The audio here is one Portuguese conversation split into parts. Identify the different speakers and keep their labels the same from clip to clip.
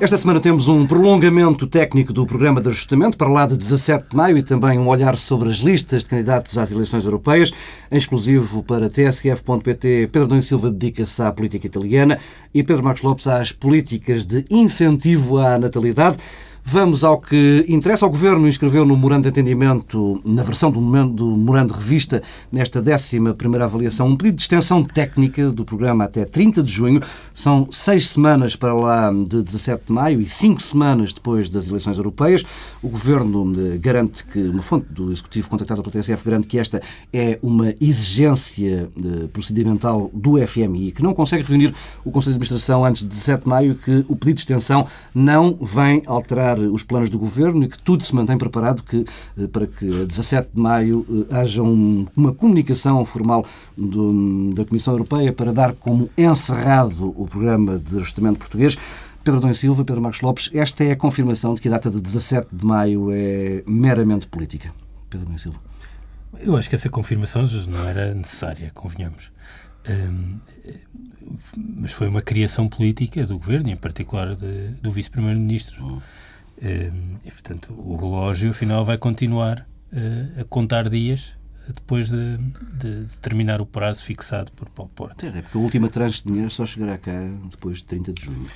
Speaker 1: Esta semana temos um prolongamento técnico do programa de ajustamento para lá de 17 de maio e também um olhar sobre as listas de candidatos às eleições europeias. Em exclusivo para tsf.pt, Pedro Dom Silva dedica-se à política italiana e Pedro Marcos Lopes às políticas de incentivo à natalidade. Vamos ao que interessa. O Governo inscreveu no Morando de Entendimento, na versão do Morando de Revista, nesta 11 avaliação, um pedido de extensão técnica do programa até 30 de junho. São seis semanas para lá de 17 de maio e cinco semanas depois das eleições europeias. O Governo eh, garante que, uma fonte do Executivo contactada pelo TSF, garante que esta é uma exigência eh, procedimental do FMI, que não consegue reunir o Conselho de Administração antes de 17 de maio, que o pedido de extensão não vem alterar os planos do governo e que tudo se mantém preparado que, eh, para que a 17 de maio eh, haja um, uma comunicação formal do, da Comissão Europeia para dar como encerrado o programa de ajustamento português. Pedro Dom Silva, Pedro Marcos Lopes, esta é a confirmação de que a data de 17 de maio é meramente política. Pedro Dom Silva.
Speaker 2: Eu acho que essa confirmação não era necessária, convenhamos. Um, mas foi uma criação política do governo, em particular de, do vice-primeiro-ministro. Ehm, e, portanto, o relógio, afinal, vai continuar uh, a contar dias depois de, de, de, terminar o prazo fixado por Paulo Porta.
Speaker 1: É, porque a última tranche de dinheiro só chegará cá depois de 30 de junho.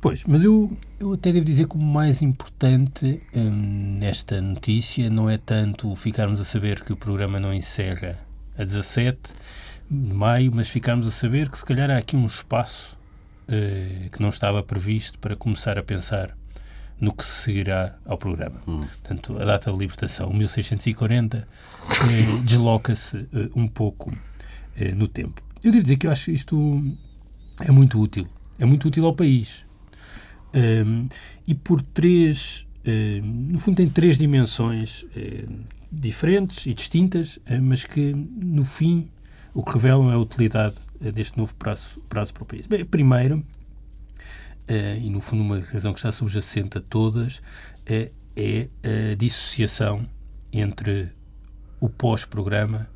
Speaker 2: Pois, mas eu, eu até devo dizer que o mais importante hum, nesta notícia não é tanto ficarmos a saber que o programa não encerra a 17 de maio, mas ficarmos a saber que se calhar há aqui um espaço uh, que não estava previsto para começar a pensar no que seguirá ao programa. Hum. Portanto, a data de libertação, 1640, eh, desloca-se eh, um pouco eh, no tempo. Eu devo dizer que eu acho isto é muito útil. É muito útil ao país. Um, e por três. Um, no fundo, tem três dimensões um, diferentes e distintas, mas que, no fim, o que revelam é a utilidade deste novo prazo, prazo para o país. Bem, primeiro, e no fundo uma razão que está subjacente a todas, uh, é a dissociação entre o pós-programa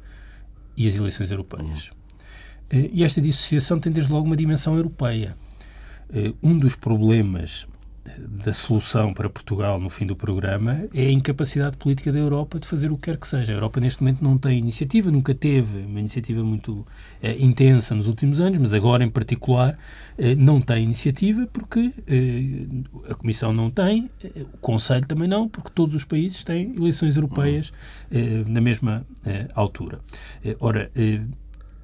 Speaker 2: e as eleições europeias. Uh, e esta dissociação tem desde logo uma dimensão europeia. um dos problemas da solução para Portugal no fim do programa é a incapacidade política da Europa de fazer o que quer que seja. A Europa neste momento não tem iniciativa, nunca teve uma iniciativa muito eh, intensa nos últimos anos, mas agora em particular eh, não tem iniciativa porque eh, a Comissão não tem, o Conselho também não, porque todos os países têm eleições europeias na mesma altura. ora,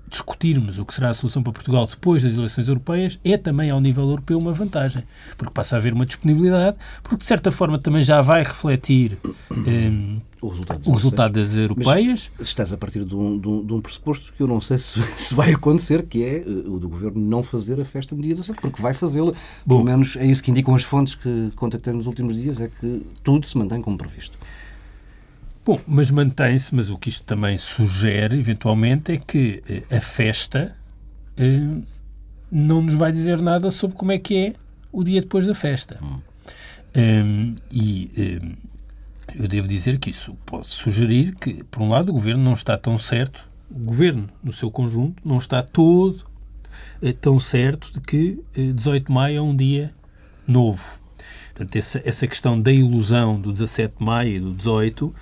Speaker 2: discutirmos o que será a solução para Portugal depois das eleições europeias é também ao nível europeu uma vantagem, porque passa a haver uma disponibilidade, porque de certa forma também já vai refletir um, o resultado, das, o resultado das europeias.
Speaker 1: Mas estás a partir de um, de, um, de um, pressuposto que eu não sei se, se, vai acontecer, que é uh, o do Governo não fazer a festa no dia 17, porque vai fazê-la. Pelo menos é isso que indicam as fontes que contactei nos últimos dias, é que tudo se mantém como previsto.
Speaker 2: Bom, mas mantém-se, mas o que isto também sugere, eventualmente, é que eh, a festa eh, não nos vai dizer nada sobre como é que é o dia depois da festa. Hum. Um, e um, eu devo dizer que isso pode sugerir que, por um lado, o governo não está tão certo, o governo, no seu conjunto, não está todo eh, tão certo de que 18 de maio é um dia novo. Portanto, essa, essa questão da ilusão do 17 de maio e do 18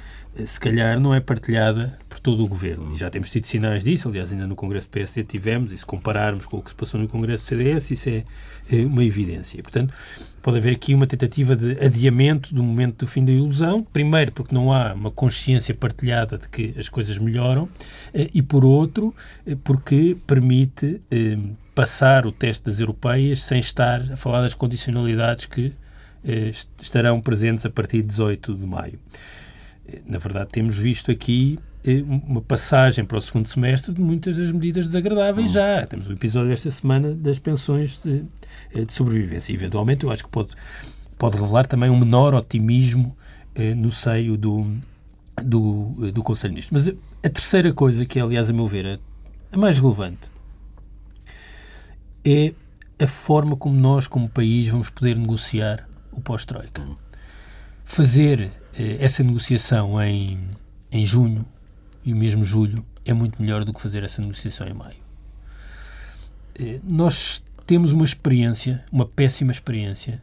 Speaker 2: se calhar não é partilhada por todo o governo. E já temos tido sinais disso, aliás, ainda no Congresso do PSD tivemos, e se compararmos com o que se passou no Congresso do CDS, isso é, é uma evidência. Portanto, pode haver aqui uma tentativa de adiamento do momento do fim da ilusão, primeiro porque não há uma consciência partilhada de que as coisas melhoram, eh, e por outro, eh, porque permite eh, passar o teste das europeias sem estar a falar das condicionalidades que estarão presentes a partir de 18 de maio na verdade, temos visto aqui eh, uma passagem para o segundo semestre de muitas das medidas desagradáveis hum. já. Temos o episódio esta semana das pensões de, eh, de sobrevivência. E, eventualmente, eu acho que pode, pode revelar também um menor otimismo eh, no seio do, do, do Conselho de Ministros. Mas a terceira coisa, que é, aliás, a meu ver, a, a mais relevante, é a forma como nós, como país, vamos poder negociar o pós-Troika. Hum. Fazer eh, essa negociação em, em junho e o mesmo julho é muito melhor do que fazer essa negociação em maio. Eh, nós temos uma experiência, uma péssima experiência,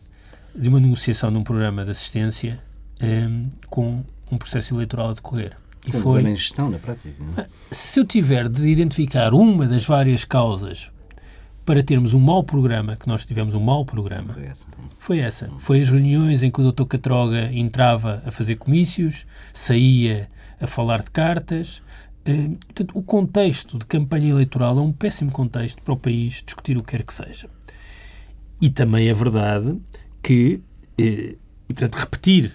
Speaker 2: de uma negociação de um programa de assistência um, com um processo eleitoral a decorrer.
Speaker 1: E Como foi em gestão, na prática. Não? É?
Speaker 2: Se eu tiver de identificar uma das várias causas para termos um mau programa, que nós tivemos um mau programa, foi essa. Foi, as reuniões em que o Dr. Catroga entrava a fazer comícios, saía a falar de cartas. Uh, portanto, o contexto de campanha eleitoral é um péssimo contexto para o país discutir o que quer que seja. E também é verdade que, eh, e portanto, repetir,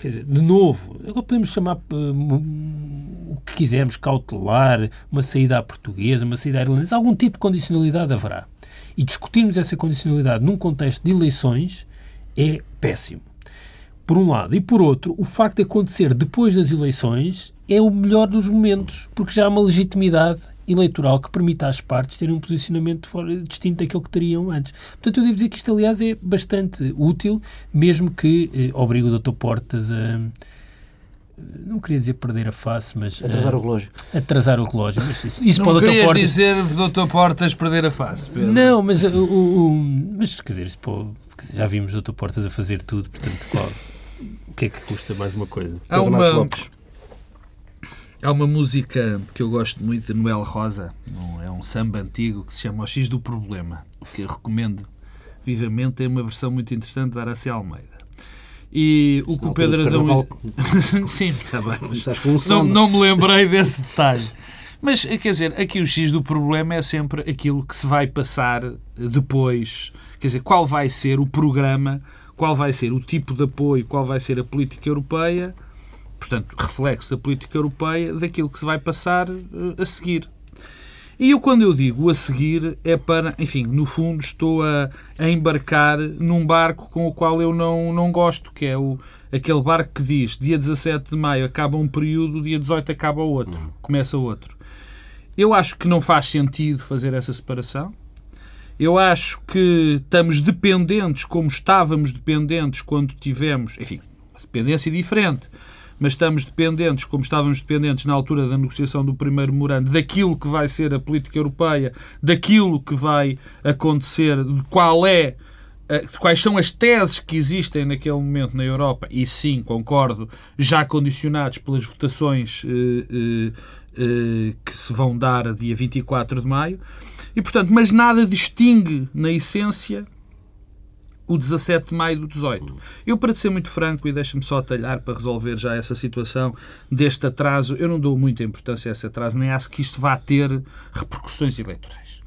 Speaker 2: quer dizer, de novo, agora podemos chamar o que quisermos, cautelar, uma saída à portuguesa, uma saída à irlandesa, algum tipo de condicionalidade haverá. E discutirmos essa condicionalidade num contexto de eleições é péssimo. Por um lado. E por outro, o facto de acontecer depois das eleições é o melhor dos momentos, porque já há uma legitimidade eleitoral que permita às partes terem um posicionamento fora, distinto daquele que teriam antes. Portanto, eu devo dizer que isto, aliás, é bastante útil, mesmo que eh, obrigue o Dr. Portas a. Não queria dizer perder a face, mas.
Speaker 1: Atrasar uh, o relógio.
Speaker 2: Atrasar o relógio. Mas isso, isso
Speaker 3: não querias Portas... dizer Dr. Portas perder a face, Pedro.
Speaker 2: Não, mas, o, o, o, mas quer dizer, isso pode, já vimos o Dr. Portas a fazer tudo, portanto, qual, o que é que custa mais uma coisa?
Speaker 3: Há uma, Há uma música que eu gosto muito de Noel Rosa, é um samba antigo que se chama O X do Problema, que eu recomendo vivamente. Tem uma versão muito interessante de Araci Almeida. E o que o Pedro Adão. Sim, está bem. Não, não me lembrei desse detalhe. Mas, quer dizer, aqui o X do problema é sempre aquilo que se vai passar depois. Quer dizer, qual vai ser o programa, qual vai ser o tipo de apoio, qual vai ser a política europeia portanto, reflexo da política europeia daquilo que se vai passar uh, a seguir. E eu, quando eu digo a seguir, é para, enfim, no fundo, estou a, a, embarcar num barco com o qual eu não, não gosto, que é o, aquele barco que diz dia 17 de maio acaba um período, dia 18 acaba outro, uhum. começa outro. Eu acho que não faz sentido fazer essa separação. Eu acho que estamos dependentes, como estávamos dependentes quando tivemos, enfim, uma dependência diferente mas estamos dependentes, como estávamos dependentes na altura da negociação do primeiro memorando, daquilo que vai ser a política europeia, daquilo que vai acontecer, de qual é eh, quais são as teses que existem naquele momento na Europa, e sim, concordo, já condicionados pelas votações eh, eh, eh, que se vão dar a dia 24 de maio, e portanto, mas nada distingue na essência o 17 de maio do 18. Eu, para ser muito franco, e deixa-me só atalhar para resolver já essa situação deste atraso, eu não dou muita importância a esse atraso, nem acho que isto vá ter repercussões eleitorais.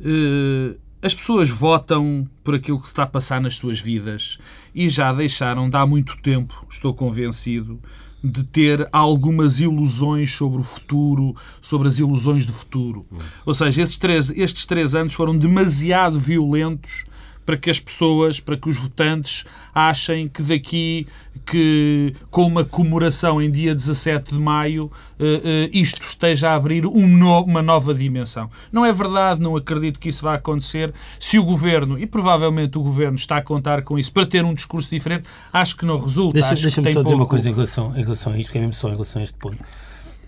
Speaker 3: Uh, as pessoas votam por aquilo que se está a passar nas suas vidas e já deixaram de há muito tempo, estou convencido, de ter algumas ilusões sobre o futuro, sobre as ilusões do futuro. Ou seja, estes três, estes três anos foram demasiado violentos para que as pessoas, para que os votantes achem que daqui, que com uma comemoração em dia 17 de maio, uh, uh, isto esteja a abrir um uma nova dimensão. Não é verdade, não acredito que isso vá acontecer. Se o Governo, e provavelmente o Governo está a contar com isso para ter um discurso diferente, acho que não resulta.
Speaker 2: Deixa-me deixa só pouco... dizer uma coisa em relação, em relação a isto, que é mesmo só em relação a este ponto.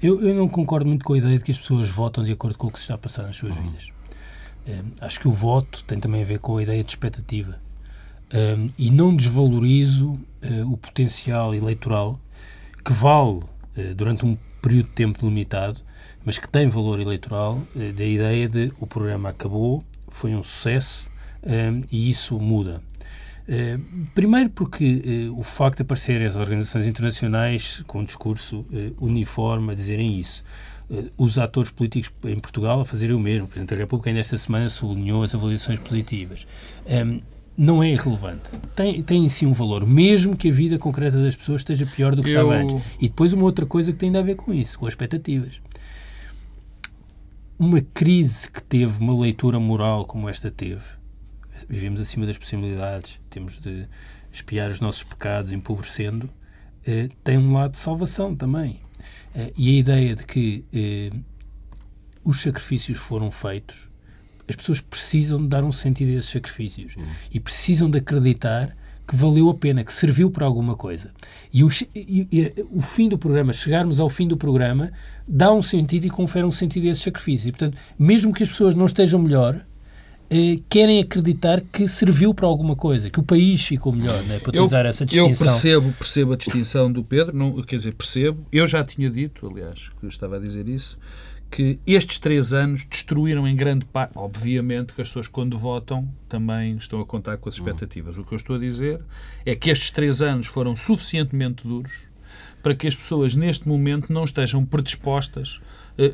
Speaker 2: Eu, eu não concordo muito com a ideia de que as pessoas votam de acordo com o que se está a passar nas suas vidas. Um, acho que o voto tem também a ver com a ideia de expectativa. Um, e não desvalorizo uh, o potencial eleitoral que vale uh, durante um período de tempo limitado, mas que tem valor eleitoral, uh, da ideia de o programa acabou, foi um sucesso um, e isso muda. Primeiro porque o facto de aparecerem as organizações internacionais com um discurso uniforme a dizerem isso eh, os atores políticos em Portugal a fazerem o mesmo. O Presidente da República ainda esta semana sublinhou as avaliações positivas. Ehm, não é irrelevante. Tem, tem em si um valor, mesmo que a vida concreta das pessoas esteja pior do que Eu... estava antes. E depois uma outra coisa que tem a ver com isso, com as expectativas. Uma crise que teve uma leitura moral como esta teve, vivemos acima das possibilidades, temos de espiar os nossos pecados empobrecendo, eh, tem um lado de salvação também. Eh, e a ideia de que eh, os sacrifícios foram feitos, as pessoas precisam de dar um sentido a esses sacrifícios uhum. e precisam de acreditar que valeu a pena, que serviu para alguma coisa. E o, e, e o, fim do programa, chegarmos ao fim do programa, dá um sentido e confere um sentido a esses sacrifícios. E, portanto, mesmo que as pessoas não estejam melhor, eh, querem acreditar que serviu para alguma coisa, que o país ficou melhor, né? para utilizar
Speaker 3: eu,
Speaker 2: essa distinção.
Speaker 3: Eu percebo, percebo a distinção do Pedro, não, quer dizer, percebo. Eu já tinha dito, aliás, que eu estava a dizer isso, que estes três anos destruíram em grande parte. Obviamente que as pessoas, quando votam, também estão a contar com as expectativas. O que eu estou a dizer é que estes três anos foram suficientemente duros para que as pessoas, neste momento, não estejam predispostas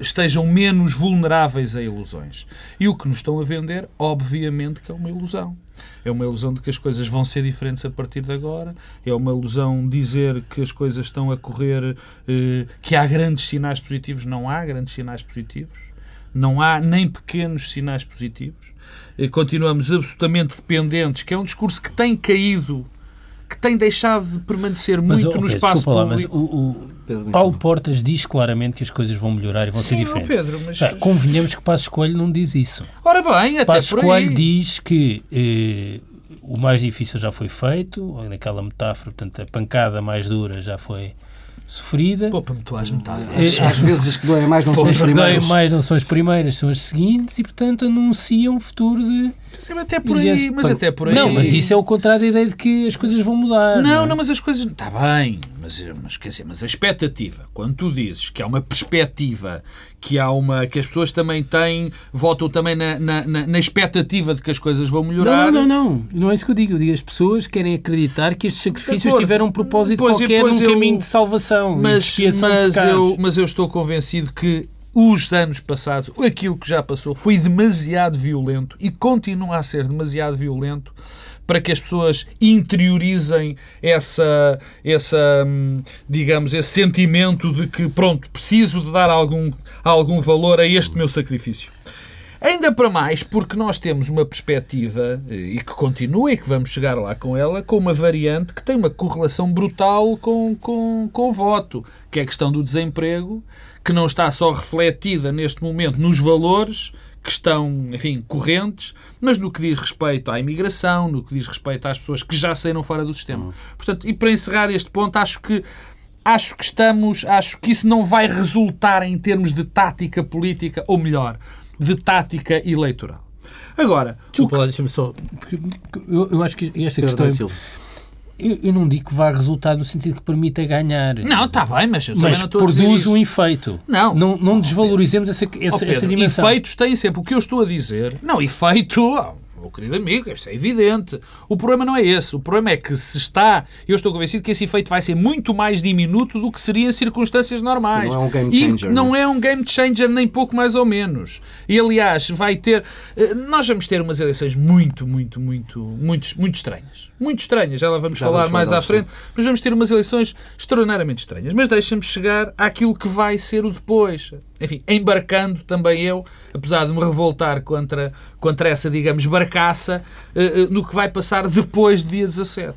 Speaker 3: estejam menos vulneráveis a ilusões. E o que nos estão a vender, obviamente, que é uma ilusão. É uma ilusão de que as coisas vão ser diferentes a partir de agora. É uma ilusão dizer que as coisas estão a correr, eh, que há grandes sinais positivos. Não há grandes sinais positivos. Não há nem pequenos sinais positivos. Continuamos absolutamente dependentes, que é um discurso que tem caído que tem deixado de permanecer muito oh, no espaço público.
Speaker 2: Lá, o, o Paulo Portas diz claramente que as coisas vão melhorar e vão
Speaker 3: Sim,
Speaker 2: ser diferentes.
Speaker 3: Pedro, mas...
Speaker 2: Pá, convenhamos que Passos Coelho não diz isso.
Speaker 3: Ora bem, até
Speaker 2: Passos Coelho diz que eh, o mais difícil já foi feito, naquela metáfora, portanto, a pancada mais dura já foi sofrida.
Speaker 3: Poupa-me tu às metáforas.
Speaker 1: É, às vezes as que doem mais não são as primeiras.
Speaker 2: mais não são as primeiras, são as seguintes e, portanto, anunciam um futuro de...
Speaker 3: Mas até por aí, mas até por aí.
Speaker 2: Não, mas isso é o contrário da ideia de que as coisas vão mudar.
Speaker 3: Não, não, é? não mas as coisas... Está bem, mas, mas, quer dizer, mas a expectativa, quando tu dizes que há uma perspectiva, que há uma que as pessoas também têm, votam também na, na, na, expectativa de que as coisas vão melhorar.
Speaker 2: Não, não, não, não. Não é isso que eu digo. Eu digo as pessoas querem acreditar que estes sacrifícios tiveram um propósito pois, qualquer num eu, caminho de salvação.
Speaker 3: Mas, mas, eu, mas eu estou convencido que os anos passados, aquilo que já passou, foi demasiado violento e continua a ser demasiado violento para que as pessoas interiorizem essa, essa hum, digamos, esse sentimento de que, pronto, preciso de dar algum, algum valor a este meu sacrifício. Ainda para mais porque nós temos uma perspectiva, eh, e que continua, e que vamos chegar lá com ela, com uma variante que tem uma correlação brutal com, com, com o voto, que é a questão do desemprego, que não está só refletida neste momento nos valores que estão, enfim, correntes, mas no que diz respeito à imigração, no que diz respeito às pessoas que já saíram fora do sistema. Uhum. Portanto, e para encerrar este ponto, acho que acho que estamos, acho que isso não vai resultar em termos de tática política, ou melhor, de tática eleitoral. Agora,
Speaker 2: Desculpa que... deixa-me só. Eu, eu, acho que esta questão. É... Eu, eu, não digo que vá resultar no sentido que permita ganhar.
Speaker 3: Não, está bem, mas,
Speaker 2: mas produz um efeito. Não, não, não desvalorizemos essa, essa, oh, Pedro, essa dimensão.
Speaker 3: Efeitos têm sempre. O que eu estou a dizer. Não, efeito meu querido amigo, isso é evidente. O problema não é esse. O problema é que se está, eu estou convencido que esse efeito vai ser muito mais diminuto do que seria em circunstâncias normais.
Speaker 1: Não é um game changer.
Speaker 3: E não é? é um game changer nem pouco mais ou menos. E aliás, vai ter, eh, nós vamos ter umas eleições muito, muito, muito, muito, muito estranhas. Muito estranhas. Já lá vamos Já falar vamos mais falar, à frente. Mas vamos ter umas eleições extraordinariamente estranhas. Mas deixa-me chegar àquilo que vai ser o depois enfim, embarcando também eu, apesar de me revoltar contra, contra essa, digamos, barcaça, uh, uh, no que vai passar depois do dia 17.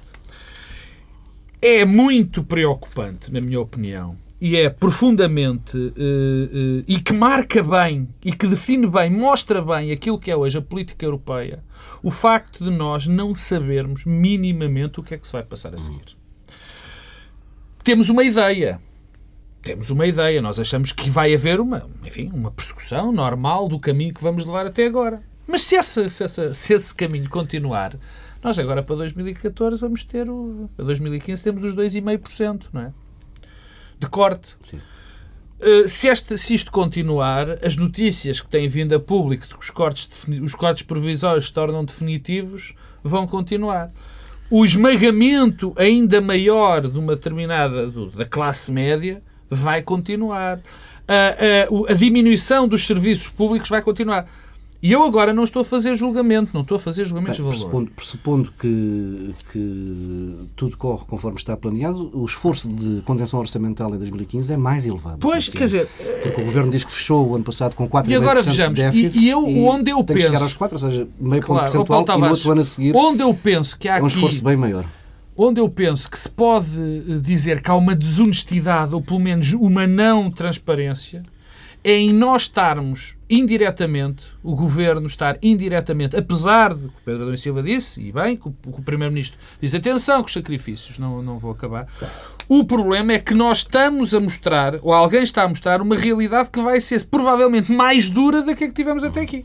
Speaker 3: É muito preocupante, na minha opinião, e é profundamente uh, e que marca bem e que define bem, mostra bem aquilo que é hoje a política europeia, o facto de nós não sabermos minimamente o que é que se vai passar a seguir. Temos uma ideia, temos uma ideia. Nós achamos que vai haver uma, enfim, uma persecução normal do caminho que vamos levar até agora. Mas se, essa, se, essa, se esse caminho continuar, nós agora para 2014 vamos ter o. Para 2015 temos os 2,5%, não é? De corte. Uh, se, este, se isto continuar, as notícias que têm vindo a público de que os cortes, os cortes provisórios se tornam definitivos vão continuar. O esmagamento ainda maior de uma determinada da classe média vai continuar. A, a, a diminuição dos serviços públicos vai continuar. E eu agora não estou a fazer julgamento, não estou a fazer julgamentos Bem, de valor.
Speaker 1: Pressupondo, pressupondo que, que, tudo corre conforme está planeado, o esforço de contenção orçamental em 2015 é mais elevado.
Speaker 3: Pois, quer dizer...
Speaker 1: Porque o Governo diz que fechou o ano passado com 4,5%
Speaker 3: e agora vejamos,
Speaker 1: de déficit
Speaker 3: e, e eu, onde eu
Speaker 1: tem
Speaker 3: penso...
Speaker 1: que chegar aos 4, ou seja, meio claro, ponto percentual, e no outro ano a seguir
Speaker 3: onde eu penso que há
Speaker 1: é um esforço
Speaker 3: aqui,
Speaker 1: bem maior
Speaker 3: onde eu penso que se pode eh, dizer que há uma desonestidade ou pelo menos uma não transparência é em nós estarmos indiretamente, o governo estar indiretamente, apesar de que o Pedro Adão Silva disse, e bem, que o, o Primeiro-Ministro diz atenção com os sacrifícios, não, não vou acabar. O problema é que nós estamos a mostrar, ou alguém está a mostrar, uma realidade que vai ser provavelmente mais dura do que a que tivemos até aqui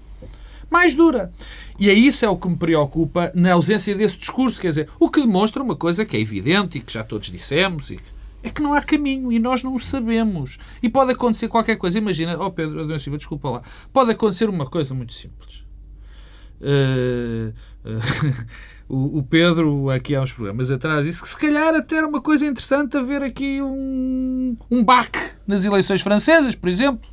Speaker 3: mais dura. E é isso é o que me preocupa na ausência desse discurso, quer dizer, o que demonstra uma coisa que é evidente e que já todos dissemos e que é que não há caminho e nós não o sabemos. E pode acontecer qualquer coisa. Imagina, oh Pedro, Adão Silva, desculpa lá. Pode acontecer uma coisa muito simples. Uh, uh, o, Pedro, aqui há uns programas atrás, disse que se calhar até era uma coisa interessante haver aqui um, um baque nas eleições francesas, por exemplo.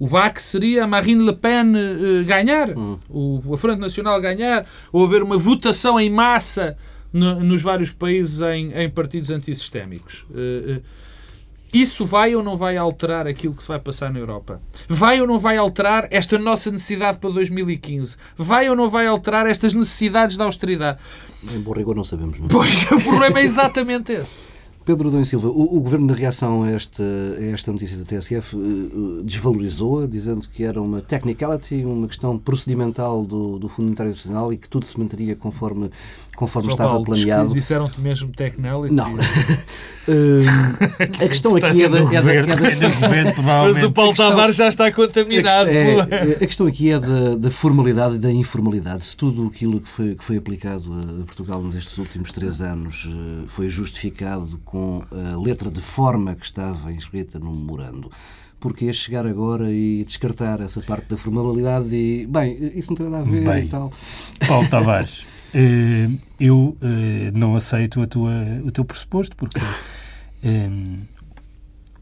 Speaker 3: O baque seria a Marine Le Pen uh, ganhar, hum. o, a Frente Nacional ganhar, ou haver uma votação em massa no, nos vários países em, em partidos antissistémicos. Uh, isso vai ou não vai alterar aquilo que se vai passar na Europa? Vai ou não vai alterar esta nossa necessidade para 2015? Vai ou não vai alterar estas necessidades da austeridade?
Speaker 1: Em bom rigor não sabemos. Não?
Speaker 3: Pois, o problema é exatamente esse.
Speaker 1: Pedro Dom Silva, o, o, Governo, na reação a esta, a esta notícia da TSF, eh, desvalorizou-a, dizendo que era uma technicality, uma questão procedimental do, do Fundo Monetário Internacional e que tudo se manteria conforme conforme Só estava Paulo, planeado.
Speaker 3: Disseram-te mesmo technicality?
Speaker 1: Não. a questão aqui é da. É
Speaker 3: da, Mas o Paulo Tavares já está contaminado. A,
Speaker 1: é, a questão aqui é da, da, formalidade e da informalidade. Se tudo aquilo que foi, que foi aplicado a Portugal nestes últimos três anos eh, foi justificado com a letra de forma que estava inscrita no memorando porque chegar agora e descartar essa parte da formalidade e, bem, isso não tem nada a ver bem, e tal.
Speaker 2: Paulo Tavares, Uh, eu uh, não aceito a tua, o teu pressuposto, porque um,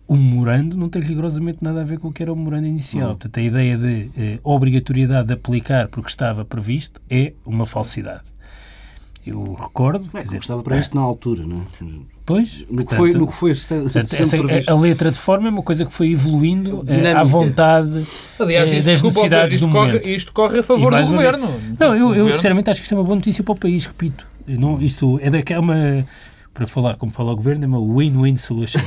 Speaker 2: o memorando não tem rigorosamente nada a ver com o que era o memorando inicial. Portanto, a ideia de uh, obrigatoriedade de aplicar porque estava previsto é uma falsidade. Eu recordo.
Speaker 1: É, dizer, estava previsto na altura, não é?
Speaker 2: Pois,
Speaker 1: no, portanto, que foi, no que foi
Speaker 2: portanto, essa, a, a, letra de forma é uma coisa que foi evoluindo eh, à vontade Aliás, eh, das necessidades
Speaker 3: do
Speaker 2: corre,
Speaker 3: momento. Isto corre a favor do governo.
Speaker 2: Vez, não, eu, eu sinceramente acho que isto é uma boa notícia para o país, repito. Não, isto é, da, é uma para falar como fala o governo, é uma win-win solution.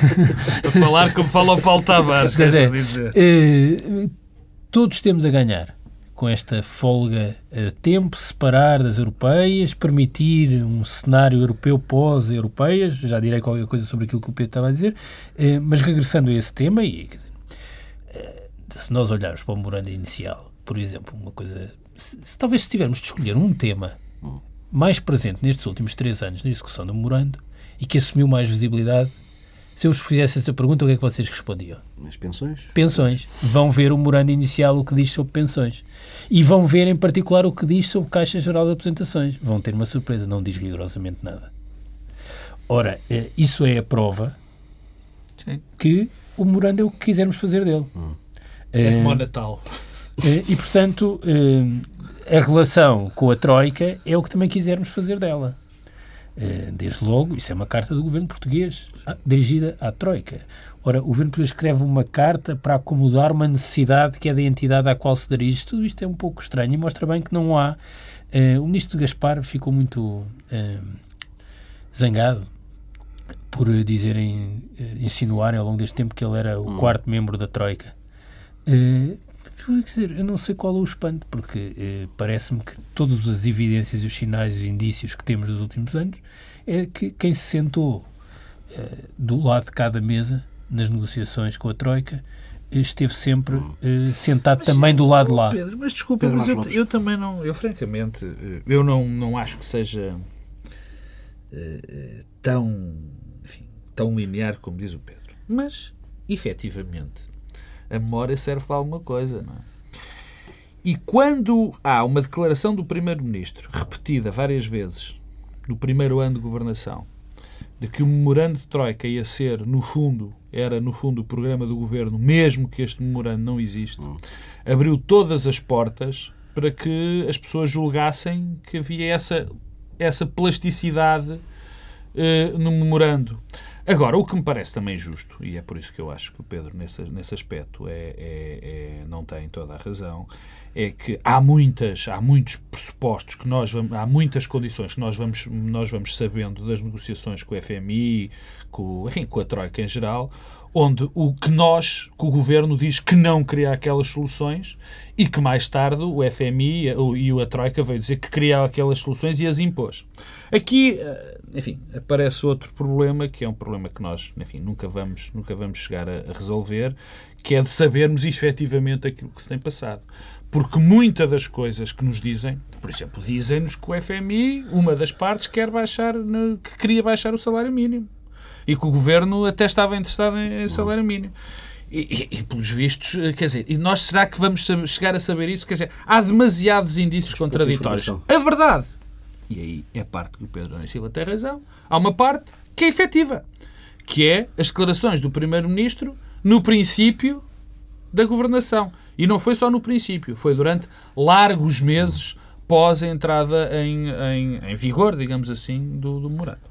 Speaker 3: para falar como fala o Paulo Tavares, é,
Speaker 2: é, todos temos a ganhar com esta folga a tempo, separar das europeias, permitir um cenário europeu pós-europeias, já direi qualquer coisa sobre aquilo que o Pedro estava a dizer, eh, mas regressando a esse tema, e dizer, eh, se nós olharmos para o memorando inicial, por exemplo, uma coisa, se, se, talvez se tivermos de escolher um tema mais presente nestes últimos três anos na execução do memorando e que assumiu mais visibilidade, se eu vos fizesse essa pergunta, o que é que vocês respondiam?
Speaker 1: As pensões.
Speaker 2: Pensões. Vão ver o memorando inicial o que diz sobre pensões. E vão ver, em particular, o que diz sobre Caixa Geral de Apresentações. Vão ter uma surpresa, não diz rigorosamente nada. Ora, eh, isso é a prova Sim. que o memorando é o que quisermos fazer dele. Hum.
Speaker 3: É como Natal.
Speaker 2: Eh, e, portanto, a relação com a Troika é o que também quisermos fazer dela. Eh, desde logo, isso é uma carta do governo português ah, dirigida à Troika. Ora, o governo português escreve uma carta para acomodar uma necessidade que é da entidade à qual se dirige. Tudo isto é um pouco estranho e mostra bem que não há. Uh, o ministro Gaspar ficou muito uh, zangado por dizerem, insinuarem ao longo deste tempo que ele era o hum. quarto membro da Troika. Quer dizer, eu não sei qual é o espanto, porque eh, parece-me que todas as evidências, os sinais e os indícios que temos dos últimos anos é que quem se sentou eh, do lado de cada mesa nas negociações com a Troika esteve sempre eh, sentado mas, também do lado de lá.
Speaker 3: Pedro, mas desculpa, Pedro mas eu, eu, também não, eu francamente, eh, eu não, não acho que seja uh, tão, enfim, tão linear como diz o Pedro. Mas, efetivamente, a memória serve para alguma coisa, não é? E quando há uma declaração do Primeiro-Ministro, repetida várias vezes, no primeiro ano de governação, de que o memorando de Troika ia ser, no fundo, era no fundo o programa do governo, mesmo que este memorando não existe, abriu todas as portas para que as pessoas julgassem que havia essa, essa plasticidade uh, no memorando. Agora, o que me parece também justo, e é por isso que eu acho que o Pedro, nesse, nesse aspecto, é, é, é não tem toda a razão, é que há muitas, há muitos pressupostos que nós vamos, há muitas condições que nós vamos, nós vamos sabendo das negociações com o FMI, com, enfim, com a Troika em geral, onde o que nós, que o governo diz que não queria aquelas soluções e que mais tarde o FMI e a Troika veio dizer que queria aquelas soluções e as impôs. Aqui, eh, enfim, aparece outro problema que é um problema que nós, enfim, nunca vamos, nunca vamos chegar a, a resolver, que é de sabermos efetivamente aquilo que se tem passado. Porque muitas das coisas que nos dizem, por exemplo, dizem-nos que o FMI, uma das partes, quer baixar, que queria baixar o salário mínimo. E que o governo até estava interessado em salário mínimo. E, e, e, pelos vistos, quer dizer, e nós será que vamos chegar a saber isso? Quer dizer, há demasiados indícios contraditórios. A verdade, e aí é parte que o Pedro Nunes Silva tem razão, há uma parte que é efetiva, que é as declarações do Primeiro-Ministro no princípio da governação. E não foi só no princípio, foi durante largos meses pós a entrada em, em, em vigor, digamos assim, do, do memorando.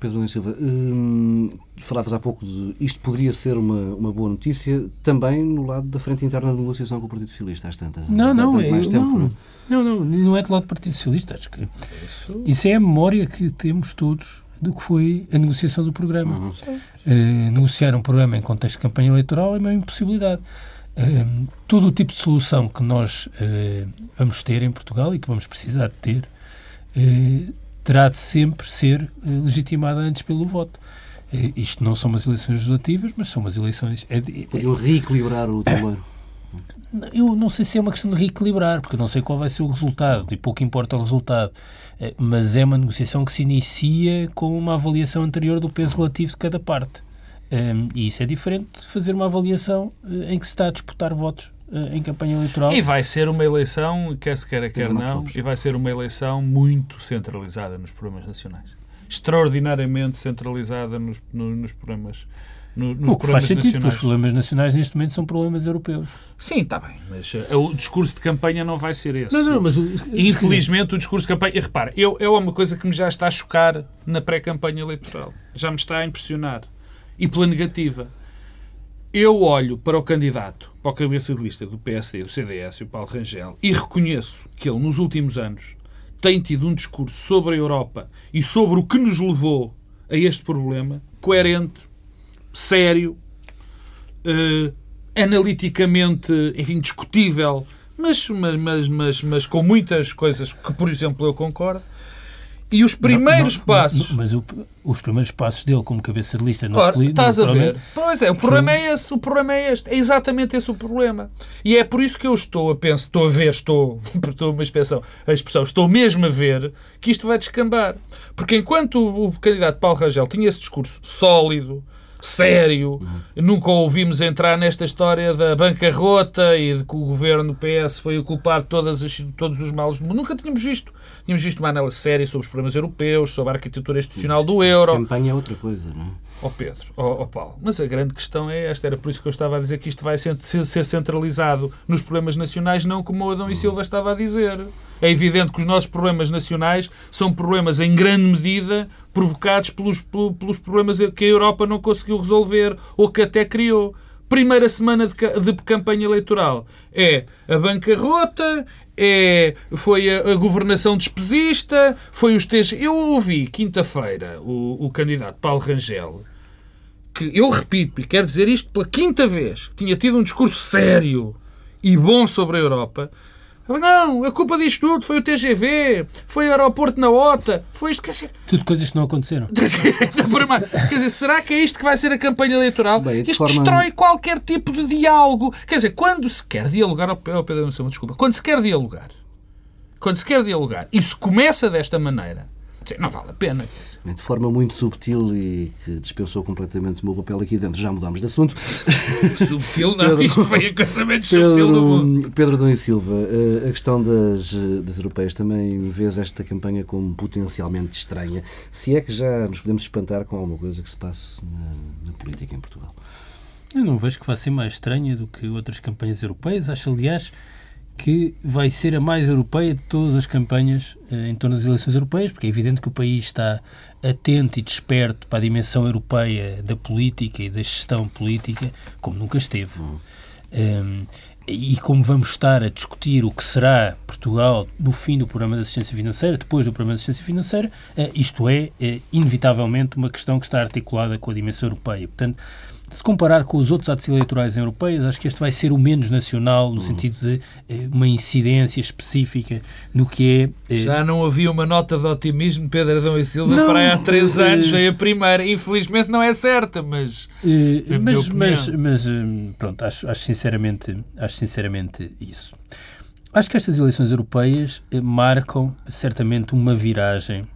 Speaker 1: Pedro Nunes Silva, hum, falavas há pouco de isto poderia ser uma, uma boa notícia também no lado da frente interna da negociação com o Partido Socialista, às tantas.
Speaker 2: Não, não, é, tempo, não, não, não, não, não é do lado do Partido Socialista. Acho que isso... isso é a memória que temos todos do que foi a negociação do programa. Uhum. Uh, negociar um programa em contexto de campanha eleitoral é uma impossibilidade. Uh, todo o tipo de solução que nós uh, vamos ter em Portugal e que vamos precisar de ter terá de sempre ser legitimada antes pelo voto. Isto não são umas eleições legislativas, mas são umas eleições. É,
Speaker 1: Podiam reequilibrar o tabuleiro.
Speaker 2: Eu não sei se é uma questão de reequilibrar, porque eu não sei qual vai ser o resultado e pouco importa o resultado. Eh, mas é uma negociação que se inicia com uma avaliação anterior do peso relativo de cada parte. Ehm, e isso é diferente de fazer uma avaliação eh, em que se está a disputar votos eh, em campanha eleitoral.
Speaker 3: E vai ser uma eleição, quer se queira, quer não, e vai ser uma eleição muito centralizada nos problemas nacionais. Extraordinariamente centralizada nos, nos problemas no, nos
Speaker 2: o que faz sentido, nacionais. porque os problemas nacionais neste momento são problemas europeus.
Speaker 3: Sim, está bem, mas uh, o discurso de campanha não vai ser esse.
Speaker 2: Não, não, mas... O,
Speaker 3: Infelizmente o discurso de campanha... Repara, eu, é uma coisa que me já está a chocar na pré-campanha eleitoral. Já me está a impressionar. E pela negativa. Eu olho para o candidato, para o cabeça de lista do PSD, do CDS, o Paulo Rangel, e reconheço que ele, nos últimos anos, tem tido um discurso sobre a Europa e sobre o que nos levou a este problema coerente, sério, uh, analiticamente, enfim, discutível, mas, mas, mas, mas, com muitas coisas que, por exemplo, eu concordo. E os primeiros não, não, passos.
Speaker 2: Não, mas o, os primeiros passos dele como cabeça de lista
Speaker 3: não claro, Estás a ver? Pois é, o problema é esse. O problema é este. É exatamente esse o problema. E é por isso que eu estou a pensar, estou a ver, estou, estou uma expressão, a expressão, estou mesmo a ver que isto vai descambar. Porque enquanto o, o candidato Paulo Rangel tinha esse discurso sólido, sério. Uhum. Nunca ouvimos entrar nesta história da bancarrota e de que o governo PS foi o culpado de todas as, todos os males do mundo. Nunca tínhamos visto. Tínhamos visto uma análise séria sobre os problemas europeus, sobre a arquitetura institucional do euro. A
Speaker 1: campanha é outra coisa, não é?
Speaker 3: Ó oh Pedro, ó oh, oh Paulo, mas a grande questão é esta, era por isso que eu estava a dizer que isto vai ser, ser centralizado nos problemas nacionais, não como o Adão e Silva estava a dizer. É evidente que os nossos problemas nacionais são problemas, em grande medida, provocados pelos, pelos problemas que a Europa não conseguiu resolver ou que até criou primeira semana de, de, campanha eleitoral é a bancarrota, é, foi a, a governação despesista, foi os teus. Eu ouvi quinta-feira o, o candidato Paulo Rangel, que eu repito, e quero dizer isto pela quinta vez, que tinha tido um discurso sério e bom sobre a Europa, não, a culpa disto tudo foi o TGV, foi o aeroporto na OTA, foi isto. Quer dizer...
Speaker 2: Tudo coisas que não aconteceram.
Speaker 3: quer dizer, será que é isto que vai ser a campanha eleitoral? Bem, isto forma... destrói qualquer tipo de diálogo. Quer dizer, quando se quer dialogar. Oh, Pedro, não desculpa. Quando se quer dialogar, quando se quer dialogar e se começa desta maneira, não vale a pena.
Speaker 1: De forma muito subtil e que dispensou completamente o meu papel aqui dentro, já mudámos de assunto.
Speaker 3: Subtil não, Pedro, isto foi a casamento subtil do mundo.
Speaker 1: Pedro Dom e Silva, eh, a questão das, das europeias também vês esta campanha como potencialmente estranha. Se é que já nos podemos espantar com alguma coisa que se passe na, na política em Portugal.
Speaker 2: Eu não vejo que vá ser mais estranha do que outras campanhas europeias. Acho, aliás, que vai ser a mais europeia de todas as campanhas eh, em torno das eleições europeias, porque é evidente que o país está atento e desperto para a dimensão europeia da política e da gestão política, como nunca esteve. Um, ehm, e como vamos estar a discutir o que será Portugal no fim do programa de assistência financeira, depois do programa de assistência financeira, uh, isto é, uh, inevitavelmente, uma questão que está articulada com a dimensão europeia. Portanto, se comparar com os outros atos eleitorais europeus, acho que este vai ser o menos nacional, no uhum. sentido de eh, uma incidência específica no que
Speaker 3: é. Eh, Já não havia uma nota de otimismo, Pedro Adão e Silva, não, para aí há três eh, anos, veio a primeira. Infelizmente não é certa, mas.
Speaker 2: Eh, mas, mas, mas, pronto, acho, acho, sinceramente, acho sinceramente isso. Acho que estas eleições europeias eh, marcam certamente uma viragem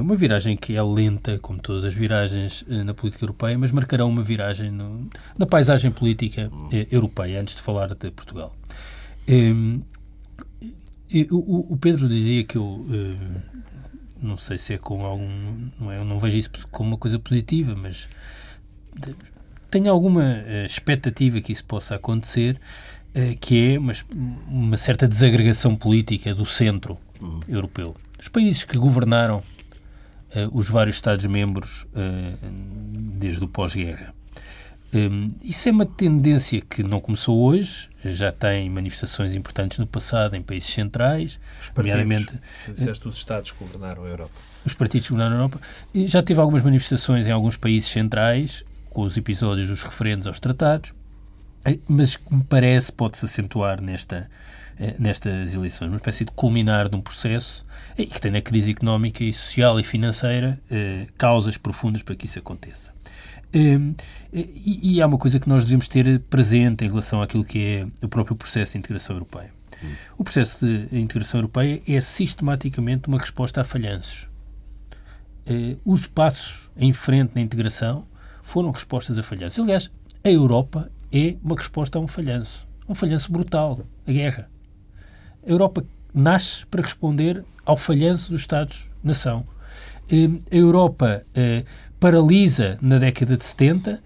Speaker 2: uma viragem que é lenta, como todas as viragens eh, na política europeia, mas marcará uma viragem no, na paisagem política eh, europeia, antes de falar de Portugal. Ehm, o, Pedro dizia que eu não sei se é com algum. Não, é, eu não vejo isso como uma coisa positiva, mas tenho alguma expectativa que isso possa acontecer, que é uma, uma certa desagregação política do centro uhum. europeu. Os países que governaram os vários Estados-membros uh, desde o pós-guerra. Um, isso é uma tendência que não começou hoje, já tem manifestações importantes no passado em países centrais,
Speaker 3: os nomeadamente. Disseste os Estados que governaram a Europa.
Speaker 2: Os partidos que governaram a Europa. E já teve algumas manifestações em alguns países centrais, com os episódios dos referendos aos tratados, mas que me parece pode-se acentuar nesta, eh, nestas eleições, uma espécie de culminar de um processo e que tem na crise económica e social e financeira eh, causas profundas para que isso aconteça. Ehm, e, e, há uma coisa que nós devemos ter presente em relação àquilo que é o próprio processo de integração europeia. O processo de integração europeia é sistematicamente uma resposta a falhanços. Eh, os passos em frente na integração foram respostas a falhanços. Aliás, a Europa é uma resposta a um falhanço. Um falhanço brutal, a guerra. A Europa nasce para responder ao falhanço dos Estados-nação. Hum, a Europa eh, paralisa na década de 70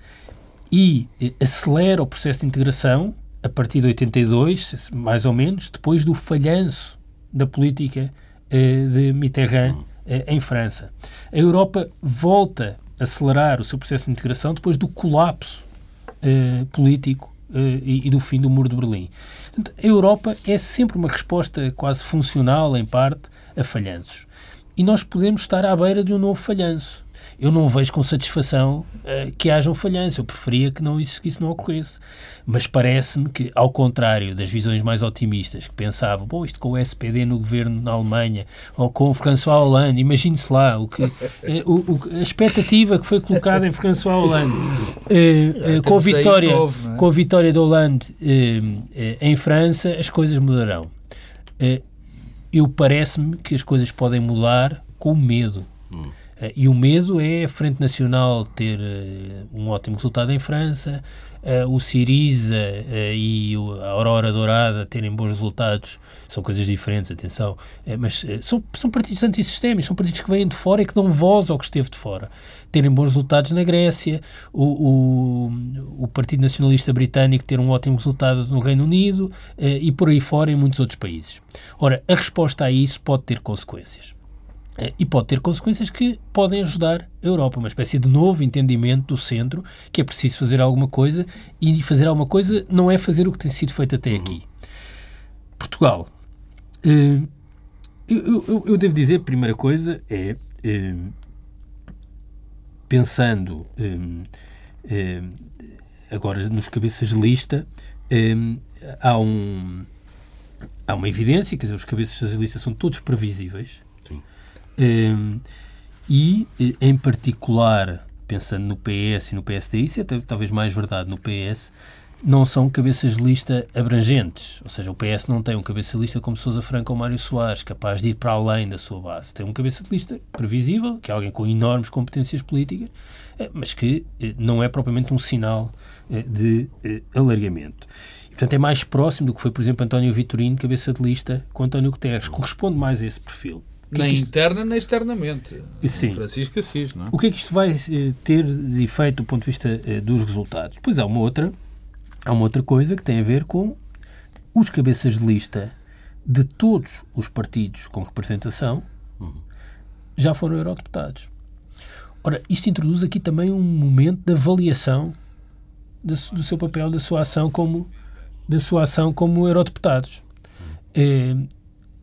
Speaker 2: e eh, acelera o processo de integração a partir de 82, mais ou menos, depois do falhanço da política eh, de Mitterrand em França. A Europa volta a acelerar o seu processo de integração depois do colapso político e do fim do Muro de Berlim. Portanto, a Europa é sempre uma resposta quase funcional, em parte, a falhanços. E nós podemos estar à beira de um novo falhanço. Eu não vejo com satisfação uh, que haja um falhanço. Eu preferia que, não, isso, que isso não ocorresse. Mas parece-me que, ao contrário das visões mais otimistas, que pensavam, bom, isto com o SPD no governo na Alemanha, ou com o François Hollande, imagine-se lá o que, uh, o, o, a expectativa que foi colocada em François Hollande, uh, com, a vitória, novo, é? com a vitória de Hollande em França, as coisas mudarão. eu parece-me que as coisas podem mudar com medo. Hum. Uh, e o medo é a Frente Nacional ter uh, um ótimo resultado em França, uh, o Siriza e a Aurora Dourada terem bons resultados, são coisas diferentes, atenção, mas são, são partidos antissistémicos, são partidos que vêm de fora e que dão voz ao que esteve de fora. Terem bons resultados na Grécia, o, o, o Partido Nacionalista Britânico ter um ótimo resultado no Reino Unido e por aí fora em muitos outros países. Ora, a resposta a isso pode ter consequências. Eh, e pode ter consequências que podem ajudar a Europa, uma espécie de novo entendimento do centro, que é preciso fazer alguma coisa, e fazer alguma coisa não é fazer o que tem sido feito até aqui. Portugal. Uh, eu, eu, eu, devo dizer, a primeira coisa é, uh, pensando agora nos cabeças de lista, há, um, há uma evidência, quer dizer, os cabeças de lista são todos previsíveis, um, e, eh, em particular, pensando no PS e no PSD, isso é talvez mais verdade no PS, não são cabeças de lista abrangentes. Ou seja, o PS não tem um cabeça de lista como Sousa Franco ou Mário Soares, capaz de ir para além da sua base. Tem um cabeça de lista previsível, que é alguém com enormes competências políticas, eh, mas que eh, não é propriamente um sinal de alargamento. E, portanto, é mais próximo do que foi, por exemplo, António Vitorino, cabeça de lista, com António Guterres. Corresponde mais a esse perfil
Speaker 3: nem isto... interna nem externamente.
Speaker 2: Sim.
Speaker 3: Francisco Assis, não é?
Speaker 2: O que é que isto vai eh, ter de efeito do ponto de vista eh, dos resultados? Pois há uma outra, há uma outra coisa que tem a ver com os cabeças de lista de todos os partidos com representação já foram eurodeputados. Ora, isto introduz aqui também um momento de avaliação do, do seu papel, da sua ação como da sua ação como eurodeputados. É,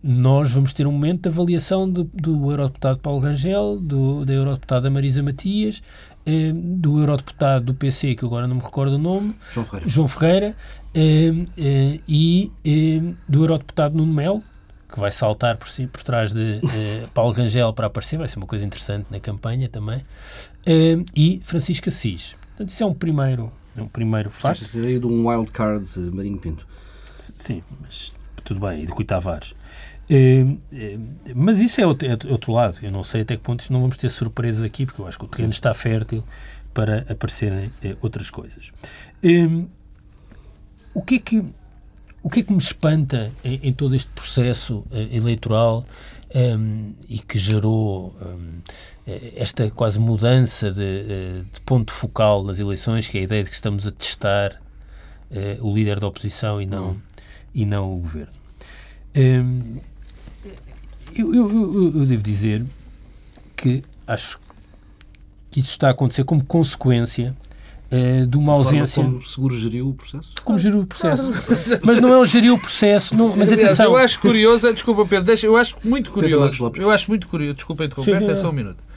Speaker 2: nós vamos ter um momento de avaliação do, do eurodeputado Paulo Rangel, do, da eurodeputada Marisa Matias, eh, do eurodeputado do PC, que agora não me recordo o nome,
Speaker 1: João Ferreira,
Speaker 2: João Ferreira eh, eh, e eh, do eurodeputado Nuno Melo, que vai saltar por, si, por trás de eh, Paulo Rangel para aparecer, vai ser uma coisa interessante na campanha também, eh, e Francisco Assis. Portanto, isso é um primeiro, é um primeiro facto.
Speaker 1: Esta ideia de um wild card eh, Marinho Pinto.
Speaker 2: Sim, mas tudo bem, e de Rui Tavares. Eh, eh, mas isso é outro, é outro lado. Eu não sei até que ponto não vamos ter surpresas aqui, porque eu acho que o terreno está fértil para aparecerem eh, outras coisas. Eh, o que é que o que é que me espanta em, todo este processo eh, eleitoral um, e que gerou um, esta quase mudança de, eh, de, ponto focal nas eleições, que é a ideia de que estamos a testar eh, o líder da oposição e não, uhum. e não o governo. Um, eu, eu, eu, eu devo dizer que acho que isso está a acontecer como consequência uh, de uma ausência.
Speaker 1: Como seguro geriu o processo?
Speaker 2: Como geriu o processo. mas não é o gerir o processo. Não, mas
Speaker 3: Aliás,
Speaker 2: atenção.
Speaker 3: Eu acho curioso, desculpa Pedro, deixa, eu acho muito curioso. Eu acho muito curioso, desculpa interromper, é só um minuto.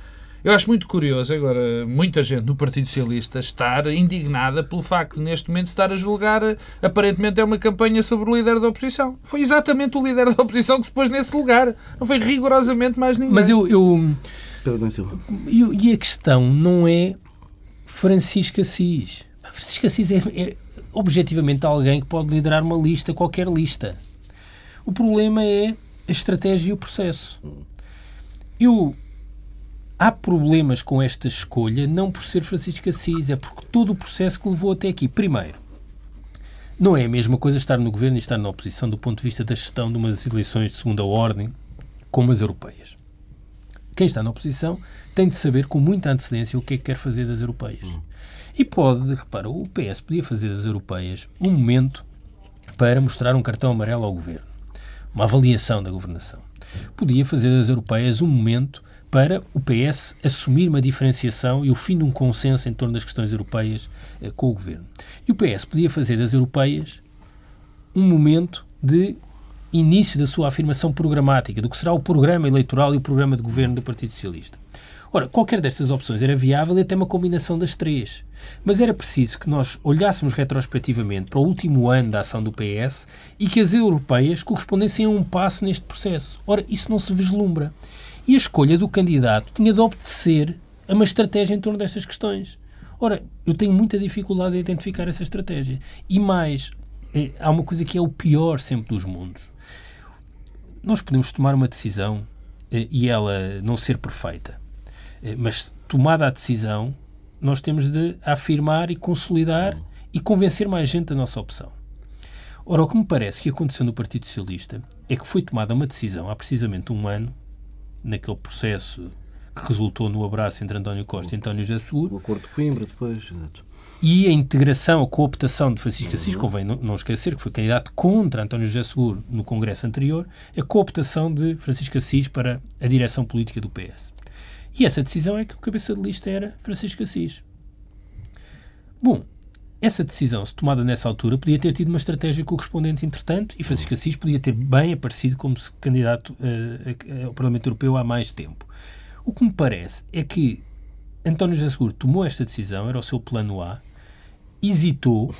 Speaker 3: Eu acho muito curioso agora muita gente no Partido Socialista estar indignada pelo facto de neste momento estar a julgar aparentemente é uma campanha sobre o líder da oposição. Foi exatamente o líder da oposição que se pôs nesse lugar. Não foi rigorosamente mais ninguém.
Speaker 2: Mas eu, eu
Speaker 1: Pedro Silva.
Speaker 2: E, a questão não é Francisco Assis. Francisco Assis é, é objetivamente alguém que pode liderar uma lista, qualquer lista. O problema é a estratégia e o processo. Eu há problemas com esta escolha, não por ser Francisco Assis, é porque todo o processo que levou até aqui. Primeiro, não é a mesma coisa estar no governo e estar na oposição do ponto de vista da gestão de umas eleições de segunda ordem, como as europeias. Quem está na oposição tem de saber com muita antecedência o que é que quer fazer das europeias. E pode, repara, o PS podia fazer das europeias um momento para mostrar um cartão amarelo ao governo, uma avaliação da governação. Podia fazer das europeias um momento para o PS assumir uma diferenciação e o fim de um consenso em torno das questões europeias eh, com o governo. E o PS podia fazer das europeias um momento de início da sua afirmação programática, do que será o programa eleitoral e o programa de governo do Partido Socialista. Ora, qualquer destas opções era viável e até uma combinação das três. Mas era preciso que nós olhássemos retrospectivamente para o último ano da ação do PS e que as europeias correspondessem a um passo neste processo. Ora, isso não se vislumbra. E a escolha do candidato tinha de obedecer a uma estratégia em torno destas questões. Ora, eu tenho muita dificuldade em identificar essa estratégia. E mais, é, há uma coisa que é o pior sempre dos mundos. Nós podemos tomar uma decisão é, e ela não ser perfeita. É, mas, tomada a decisão, nós temos de afirmar e consolidar e convencer mais gente da nossa opção. Ora, o que me parece que aconteceu no Partido Socialista é que foi tomada uma decisão há precisamente um ano naquele processo que resultou no abraço entre António Costa e António José Seguro.
Speaker 1: O acordo de Coimbra depois, exato.
Speaker 2: E a integração, a cooptação de Francisco Assis, uhum. convém não, esquecer que foi candidato contra António José Seguro no Congresso anterior, a cooptação de Francisco Assis para a direção política do PS. E essa decisão é que o cabeça de lista era Francisco Assis. Bom, essa decisão, se tomada nessa altura, podia ter tido uma estratégia correspondente, entretanto, e Francisco Assis podia ter bem aparecido como candidato uh, ao Parlamento Europeu há mais tempo. O que me parece é que António José Seguro tomou esta decisão, era o seu plano A, hesitou,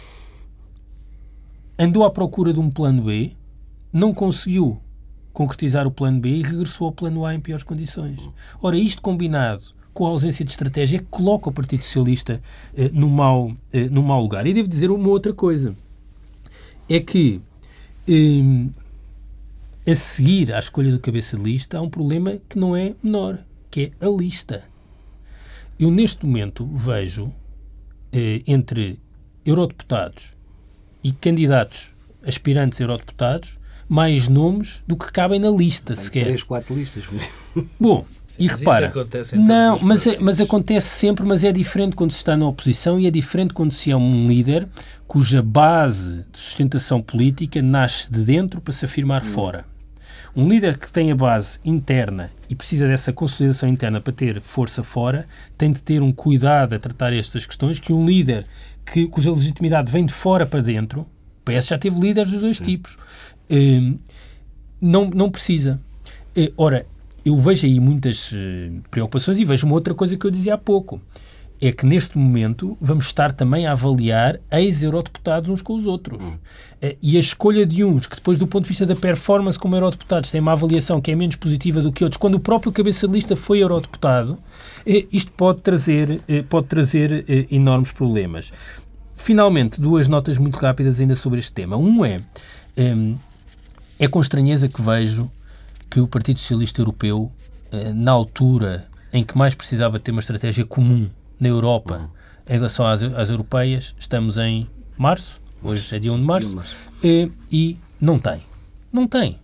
Speaker 2: andou à procura de um plano B, não conseguiu concretizar o plano B e regressou ao plano A em piores condições. Ora, isto combinado com a ausência de estratégia, coloca o Partido Socialista eh, no, mau, eh, no mau lugar. E devo dizer uma outra coisa. É que, eh, a seguir à escolha do cabeça de lista, há um problema que não é menor, que é a lista. Eu, neste momento, vejo eh, entre eurodeputados e candidatos aspirantes a eurodeputados mais nomes do que cabem na lista,
Speaker 1: Tem
Speaker 2: sequer.
Speaker 1: Três, quatro listas.
Speaker 2: Bom, e mas repara, não, mas, é, mas acontece sempre, mas é diferente quando se está na oposição e é diferente quando se é um líder cuja base de sustentação política nasce de dentro para se afirmar hum. fora. Um líder que tem a base interna e precisa dessa consolidação interna para ter força fora, tem de ter um cuidado a tratar estas questões que um líder que, cuja legitimidade vem de fora para dentro, o PS já teve líderes dos dois tipos, hum, não, não precisa. Uh, ora, eu vejo aí muitas uh, preocupações e vejo uma outra coisa que eu dizia há pouco. É que neste momento vamos estar também a avaliar ex-eurodeputados uns com os outros. Uh, e a escolha de uns que, depois do ponto de vista da performance como eurodeputados, têm uma avaliação que é menos positiva do que outros, quando o próprio cabeça de lista foi eurodeputado, isto pode trazer, pode trazer enormes problemas. Finalmente, duas notas muito rápidas ainda sobre este tema. Um é, hum, é com estranheza que vejo que o Partido Socialista Europeu, eh, na altura em que mais precisava ter uma estratégia comum na Europa uhum. em relação às, às europeias, estamos em março, hoje é dia 1 de março, eh, e não tem. Não tem.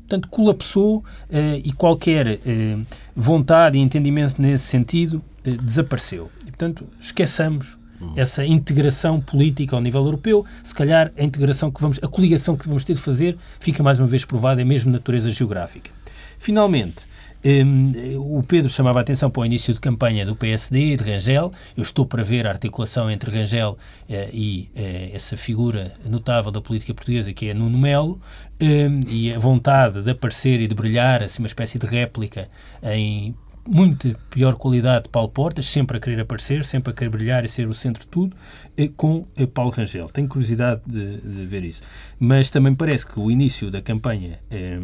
Speaker 2: Portanto, colapsou eh, e qualquer vontade e entendimento nesse sentido desapareceu. E, portanto, esqueçamos essa integração política ao nível europeu, se calhar a integração que vamos, a coligação que vamos ter de fazer fica mais uma vez provada, é mesmo natureza geográfica. Finalmente, um, o Pedro chamava a atenção para o início de campanha do PSD e de Rangel. Eu estou para ver a articulação entre Rangel uh, e uh, essa figura notável da política portuguesa que é Nuno Melo um, e a vontade de aparecer e de brilhar, assim, uma espécie de réplica em muito pior qualidade de Paulo Portas, sempre a querer aparecer, sempre a querer brilhar e ser o centro de tudo, eh, com eh, Paulo Rangel. Tenho curiosidade de, de ver isso. Mas também parece que o início da campanha eh,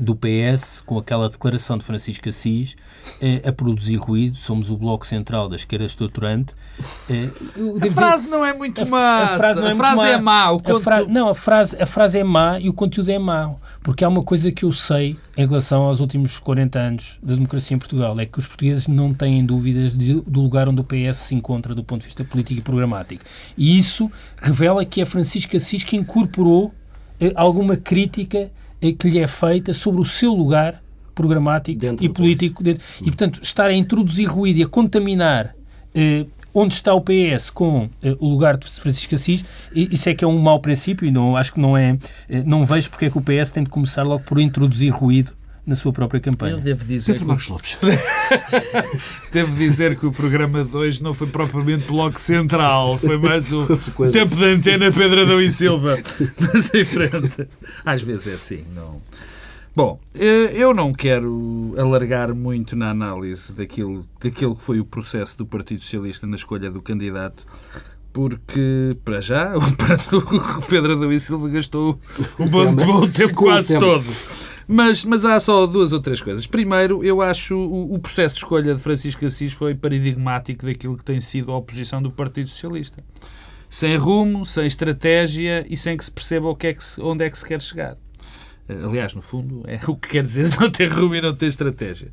Speaker 2: do PS, com aquela declaração de Francisco Assis, eh, a produzir ruído, somos o bloco central da esquerda estruturante.
Speaker 3: Eh, a frase dizer, não é muito má. A frase, não é, a frase é má. O
Speaker 2: a fra não, a frase, a frase é má e o conteúdo é mau. Porque há uma coisa que eu sei em relação aos últimos 40 anos da democracia em Portugal, é que os portugueses não têm dúvidas de, do lugar onde o PS se encontra do ponto de vista político e programático. E isso revela que é Francisco Assis que incorporou eh, alguma crítica que lhe é feita sobre o seu lugar programático dentro e político. Dentro, e, portanto, estar a introduzir ruído e a contaminar eh, onde está o PS com eh, o lugar de Francisco Assis, isso é que é um mau princípio e não, acho que não é. Eh, não vejo porque é que o PS tem de começar logo por introduzir ruído na sua própria campanha. Eu
Speaker 3: devo dizer, que... Lopes. devo dizer que o programa de hoje não foi propriamente bloco central, foi mais o tempo da antena Pedro Adão e Silva. Mas em frente. Às vezes é assim, não. Bom, eh, eu não quero alargar muito na análise daquilo, daquilo que foi o processo do Partido Socialista na escolha do candidato, porque, para já, o Pedro Adão e Silva gastou um bom, bom tempo quase todo. Mas, mas há só duas ou três coisas. Primeiro, eu acho o, o processo de escolha de Francisco Assis foi paradigmático daquilo que tem sido a oposição do Partido Socialista. Sem rumo, sem estratégia e sem que se perceba o que é que se, onde é que se quer chegar. Aliás, no fundo, é o que quer dizer não ter rumo e não ter estratégia.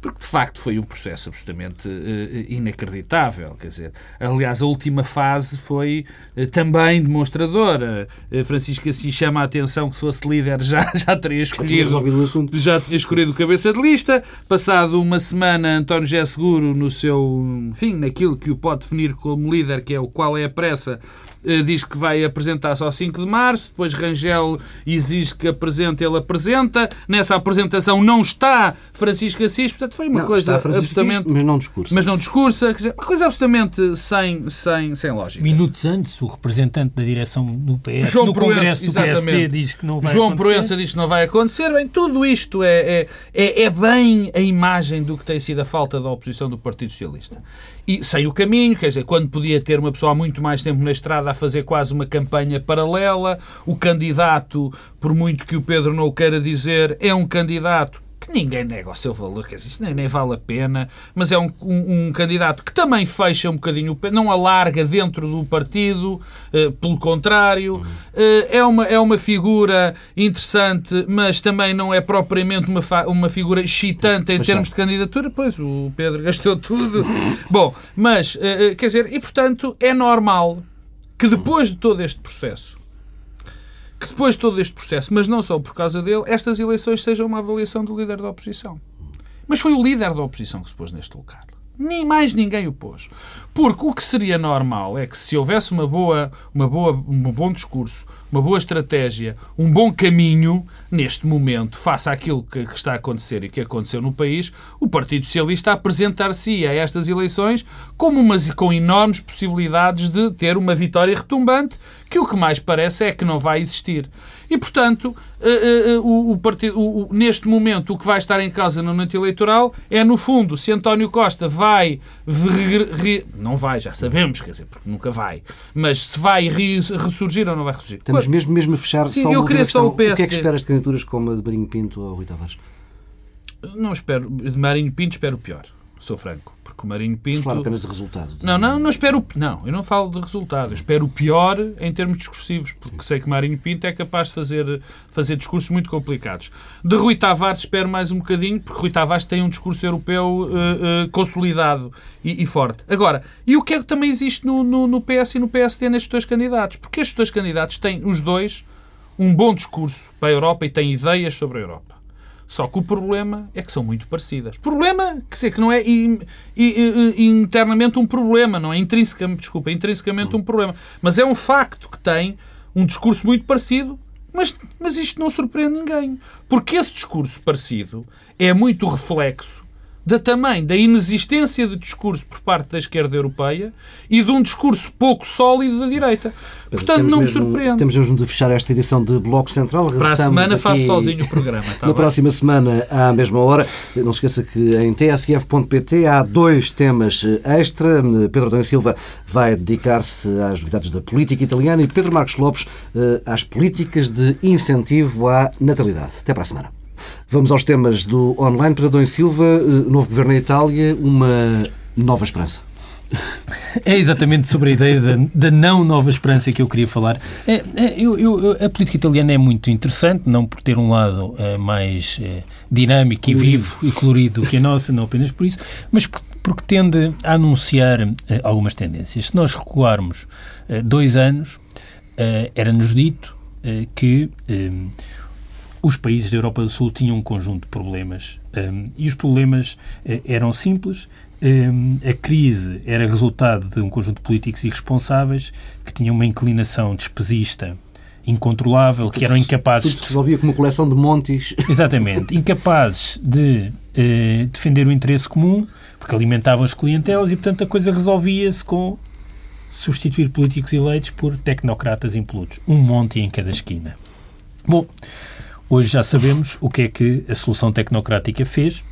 Speaker 3: Porque, de facto, foi um processo absolutamente uh, inacreditável. Quer dizer, aliás, a última fase foi uh, também demonstradora. Uh, Francisco Assis chama a atenção que se fosse líder já, já teria escolhido
Speaker 1: o assunto.
Speaker 3: já tinha escolhido cabeça de lista. Passado uma semana, António José Seguro, no seu, enfim, naquilo que o pode definir como líder, que é o qual é a pressa, eh, diz que vai apresentar só 5 de março, depois Rangel exige que apresente, ele apresenta. Nessa apresentação não está Francisco Assis, portanto foi uma
Speaker 1: não,
Speaker 3: coisa
Speaker 1: absolutamente. Assis, mas não discursa.
Speaker 3: Mas não discursa, quer dizer, uma coisa absolutamente sem, sem, sem lógica.
Speaker 2: Minutos antes, o representante da direção do PS, João no Proença, Congresso do exatamente. PSD, diz que não vai
Speaker 3: João
Speaker 2: acontecer.
Speaker 3: João Proença diz que não vai acontecer. Bem, tudo isto é, é, é, é bem a imagem do que tem sido a falta da oposição do Partido Socialista e sem o caminho, quer dizer, quando podia ter uma pessoa há muito mais tempo na estrada a fazer quase uma campanha paralela, o candidato, por muito que o Pedro não o queira dizer, é um candidato que ninguém nega o seu valor, quer dizer, isso nem, nem vale a pena, mas é um, um, um, candidato que também fecha um bocadinho o pé, não alarga dentro do partido, uh, pelo contrário, uh, é, uma, é uma figura interessante, mas também não é propriamente uma, uma figura excitante em termos de candidatura, pois o Pedro gastou tudo. Bom, mas, uh, quer dizer, e portanto é normal que depois de todo este processo, que depois de todo este processo, mas não só por causa dele, estas eleições sejam uma avaliação do líder da oposição. Mas foi o líder da oposição que se pôs neste lugar. Nem mais ninguém o pôs. Porque o que seria normal é que se houvesse uma boa, uma boa, um bom discurso, uma boa estratégia, um bom caminho, neste momento, face àquilo que, que está a acontecer e que aconteceu no país, o Partido Socialista apresentar-se a estas eleições como umas, com enormes possibilidades de ter uma vitória retumbante, que o que mais parece é que não vai existir. E, portanto, uh, uh, o, partido, o, neste momento, o que vai estar em causa no momento eleitoral é, no fundo, se António Costa vai. não vai, já sabemos, quer dizer, porque nunca vai. Mas se vai ressurgir ou não vai ressurgir.
Speaker 1: Estamos mesmo, mesmo a fechar Sim, só eu queria só o PSD. O que é que esperas de candidaturas como a de Marinho Pinto ou Rui Tavares?
Speaker 3: Não espero. De Marinho Pinto espero o pior, sou franco porque o Marinho Pinto...
Speaker 1: Falar apenas de resultado.
Speaker 3: Não, não, não espero... Não, eu não falo de resultado. Eu espero o pior em termos discursivos, porque sei que Marinho Pinto é capaz de fazer, fazer discursos muito complicados. De Rui Tavares espero mais um bocadinho, porque Rui Tavares tem um discurso europeu uh, uh, consolidado e, e, forte. Agora, e o que é que também existe no, no, no PS e no PSD nestes dois candidatos? Porque estes dois candidatos têm, os dois, um bom discurso para a Europa e têm ideias sobre a Europa. Só que o problema é que são muito parecidas. Problema, quer dizer, que não é internamente um problema, não é intrinsecamente, desculpa, é intrinsecamente um problema. Mas é um facto que tem um discurso muito parecido, mas, mas isto não surpreende ninguém. Porque esse discurso parecido é muito reflexo da também da inexistência de discurso por parte da esquerda europeia e de um discurso pouco sólido da direita. Portanto, não me surpreende.
Speaker 1: Temos mesmo de fechar esta edição de Bloco Central.
Speaker 3: Para a semana faço sozinho o programa. Tá
Speaker 1: Na bem? próxima semana, à mesma hora. Não se esqueça que em tsf.pt há dois temas extra. Pedro Dom Silva vai dedicar-se às novidades da política italiana e Pedro Marcos Lopes eh, às políticas de incentivo à natalidade. Até para a semana. Vamos aos temas do online. Pedro Silva, eh, novo governo na Itália, uma nova esperança.
Speaker 2: É exatamente sobre a ideia da, da, não nova esperança que eu queria falar. É, é, eu, eu, a política italiana é muito interessante, não por ter um lado é, mais é, dinâmico e vivo e colorido que a nossa, não apenas por isso, mas por, porque tende a anunciar algumas tendências. Se nós recuarmos dois anos, era-nos dito que os países da Europa do Sul tinham um conjunto de problemas um, e os problemas uh, eram simples. Um, a crise era resultado de um conjunto de políticos irresponsáveis que tinham uma inclinação despesista incontrolável, que eram incapazes...
Speaker 1: Tudo se resolvia com uma coleção de montes.
Speaker 2: Exatamente. Incapazes de uh, defender o interesse comum, porque alimentavam as clientelas e, portanto, a coisa resolvia-se com substituir políticos eleitos por tecnocratas impolutos. Um monte em cada esquina. Bom, Hoje já sabemos o que é que a solução tecnocrática fez,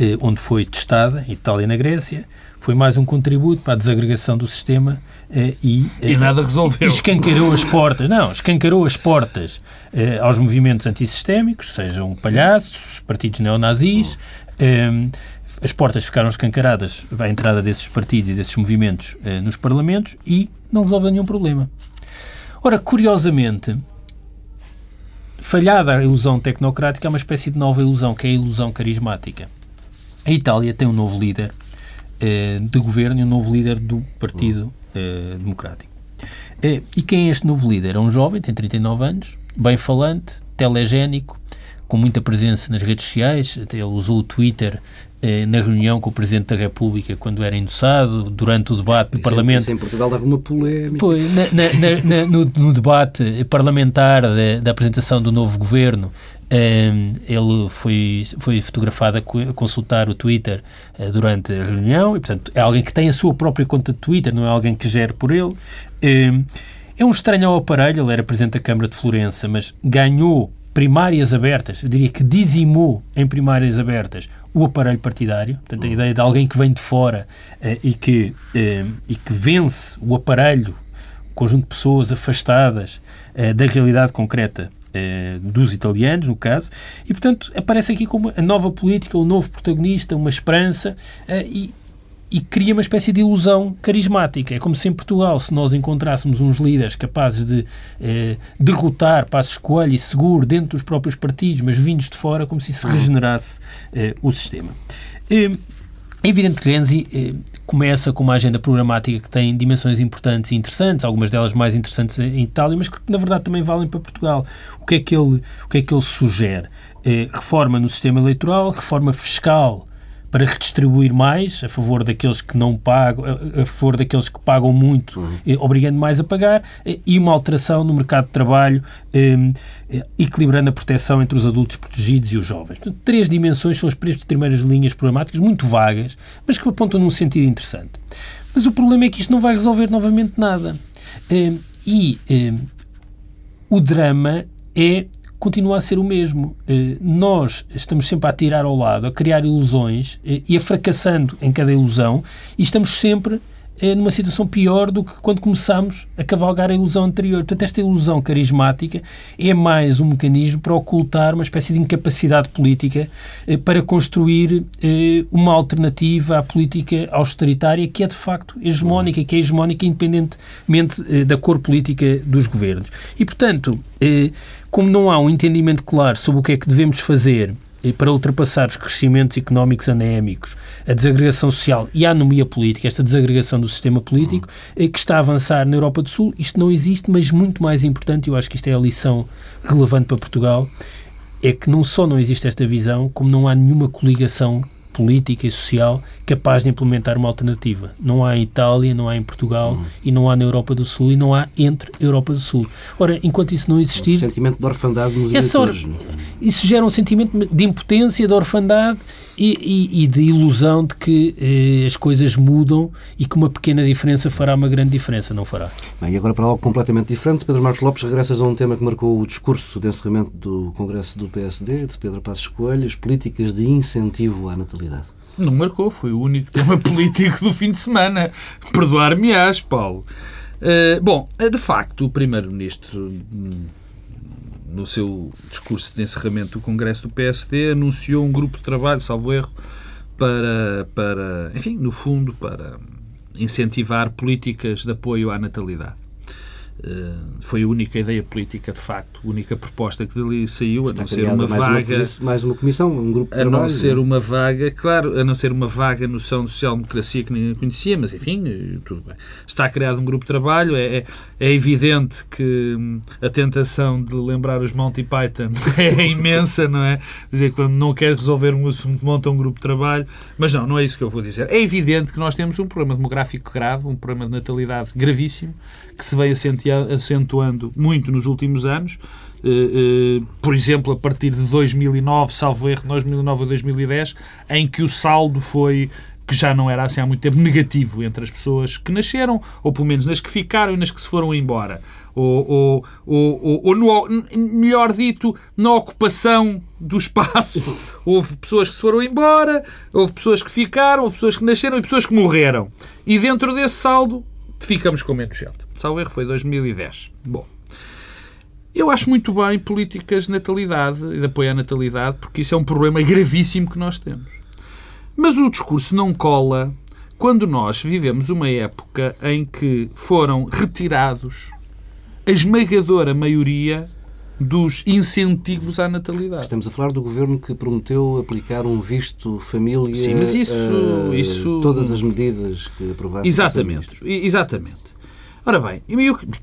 Speaker 2: eh, onde foi testada, em Itália e na Grécia, foi mais um contributo para a desagregação do sistema eh, e,
Speaker 3: e nada resolveu.
Speaker 2: E escancarou as portas, não, escancarou as portas eh, aos movimentos antissistémicos, sejam palhaços, partidos neonazis, as portas ficaram escancaradas à entrada desses partidos e desses movimentos nos parlamentos e não resolveu nenhum problema. Ora, curiosamente, falhada a ilusão tecnocrática, há uma espécie de nova ilusão, que é a ilusão carismática. A Itália tem um novo líder eh, de governo e um novo líder do Partido eh, Democrático. Eh, e quem é este novo líder? É um jovem, tem 39 anos, bem falante, telegénico, com muita presença nas redes sociais. Ele usou o Twitter eh, na reunião com o Presidente da República quando era endossado, durante o debate no Parlamento. Isso
Speaker 1: em Portugal dava uma polémica.
Speaker 2: Pois, na, na, na, no, no, debate parlamentar da, da, apresentação do novo governo, eh, ele foi, foi fotografado a consultar o Twitter eh, durante a reunião e, portanto, é alguém que tem a sua própria conta de Twitter, não é alguém que gere por ele. É um estranho ao aparelho, ele era Presidente da Câmara de Florença, mas ganhou primárias abertas, eu diria que dizimou em primárias abertas o aparelho partidário, portanto, a ideia de alguém que vem de fora eh, e, que, eh, e que vence o aparelho, um conjunto de pessoas afastadas eh, da realidade concreta dos italianos, no caso, e, portanto, aparece aqui como a nova política, o novo protagonista, uma esperança, e e cria uma espécie de ilusão carismática. É como se em Portugal, se nós encontrássemos uns líderes capazes de eh, derrotar Passos Coelho e Seguro dentro dos próprios partidos, mas vindos de fora, como se isso regenerasse eh, o sistema. Eh, é evidente que Renzi eh, começa com uma agenda programática que tem dimensões importantes e interessantes, algumas delas mais interessantes em Itália, mas que na verdade também valem para Portugal. O que é que ele, o que é que ele sugere? Eh, reforma no sistema eleitoral, reforma fiscal para redistribuir mais a favor daqueles que não pagam, a favor daqueles que pagam muito, uhum. Eh, obrigando mais a pagar, eh, e uma alteração no mercado de trabalho, eh, equilibrando a proteção entre os adultos protegidos e os jovens. Portanto, três dimensões são as primeiras linhas programáticas, muito vagas, mas que apontam num sentido interessante. Mas o problema é que isto não vai resolver novamente nada. e o drama é continua a ser o mesmo. Eh, nós estamos sempre a tirar ao lado, a criar ilusões eh, e a fracassando em cada ilusão e estamos sempre eh, numa situação pior do que quando começámos a cavalgar a ilusão anterior. Portanto, esta ilusão carismática é mais um mecanismo para ocultar uma espécie de incapacidade política para construir uma alternativa à política austeritária que é de facto hegemónica, que é hegemónica independentemente da cor política dos governos. E, portanto, como não há um entendimento claro sobre o que é que devemos fazer para ultrapassar os crescimentos económicos anémicos, a desagregação social e a anomia política, esta desagregação do sistema político, eh, que está a avançar na Europa do Sul, isto não existe, mas muito mais importante, eu acho que isto é a lição relevante para Portugal, é que não só não existe esta visão, como não há nenhuma coligação política e social capaz de implementar uma alternativa. Não há em Itália, não há em Portugal uhum. e não há na Europa do Sul e não há entre Europa do Sul. Ora, enquanto isso não existir... Um
Speaker 1: sentimento de orfandade nos eleitores.
Speaker 2: Isso gera um sentimento de impotência, de orfandade e, e, e de ilusão de que eh, as coisas mudam e que uma pequena diferença fará uma grande diferença. Não fará.
Speaker 1: Bem, e agora para algo completamente diferente, Pedro Marcos Lopes, regressas a um tema que marcou o discurso de encerramento do Congresso do PSD, de Pedro Passos Coelho, as políticas de incentivo à natalidade.
Speaker 3: Não marcou, foi o único tema político do fim de semana. Perdoar-me-ás, Paulo. Uh, bom, eh, de facto, o Primeiro-Ministro hum, no seu discurso de encerramento do Congresso do PSD, anunciou um grupo de trabalho, salvo erro, para, para enfim, no fundo, para incentivar políticas de apoio à natalidade. Eh, foi a única ideia política, de facto, a única proposta que dali saiu, a não ser uma
Speaker 1: mais
Speaker 3: vaga.
Speaker 1: Uma, mais uma comissão, um grupo de
Speaker 3: A
Speaker 1: trabalho.
Speaker 3: não ser é? uma vaga, claro, a não ser uma vaga noção de social-democracia que ninguém conhecia, mas enfim, eh, tudo bem. Está criado um grupo de trabalho, é, é, é evidente que hum, a tentação de lembrar os Monty Python é imensa, não é? Dizer, quando não quer resolver um assunto, monta um grupo de trabalho, mas não, não é isso que eu vou dizer. É evidente que nós temos um problema demográfico grave, um problema de natalidade gravíssimo, que se veio acentuando muito nos últimos anos. Uh, uh, por exemplo, a partir de 2009, salvo erro, 2009 a 2010, em que o saldo foi que já não era assim há muito tempo negativo entre as pessoas que nasceram, ou pelo menos nas que ficaram e nas que se foram embora. Ou, ou, ou, ou no, melhor dito, na ocupação do espaço. Houve pessoas que se foram embora, houve pessoas que ficaram, houve pessoas que nasceram e pessoas que morreram. E dentro desse saldo ficamos com menos gente. Salvo erro foi 2010. Bom, eu acho muito bem políticas de natalidade e de apoio à natalidade, porque isso é um problema gravíssimo que nós temos. Mas o discurso não cola quando nós vivemos uma época em que foram retirados a esmagadora maioria dos incentivos à natalidade.
Speaker 1: Estamos a falar do governo que prometeu aplicar um visto família
Speaker 3: Sim, mas isso,
Speaker 1: a
Speaker 3: isso...
Speaker 1: todas as medidas que aprovasse.
Speaker 3: Exatamente, exatamente. Ora bem,